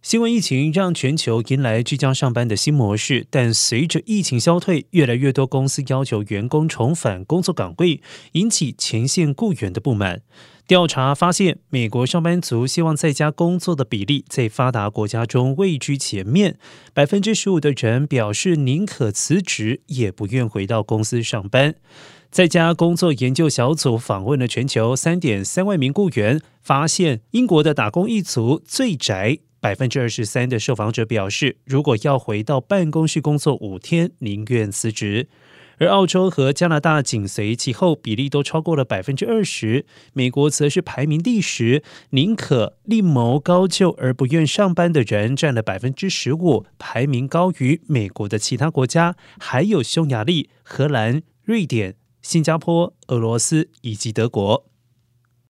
新冠疫情让全球迎来居家上班的新模式，但随着疫情消退，越来越多公司要求员工重返工作岗位，引起前线雇员的不满。调查发现，美国上班族希望在家工作的比例在发达国家中位居前面，百分之十五的人表示宁可辞职也不愿回到公司上班。在家工作研究小组访问了全球三点三万名雇员，发现英国的打工一族最宅。百分之二十三的受访者表示，如果要回到办公室工作五天，宁愿辞职。而澳洲和加拿大紧随其后，比例都超过了百分之二十。美国则是排名第十，宁可另谋高就而不愿上班的人占了百分之十五，排名高于美国的其他国家，还有匈牙利、荷兰、瑞典、新加坡、俄罗斯以及德国。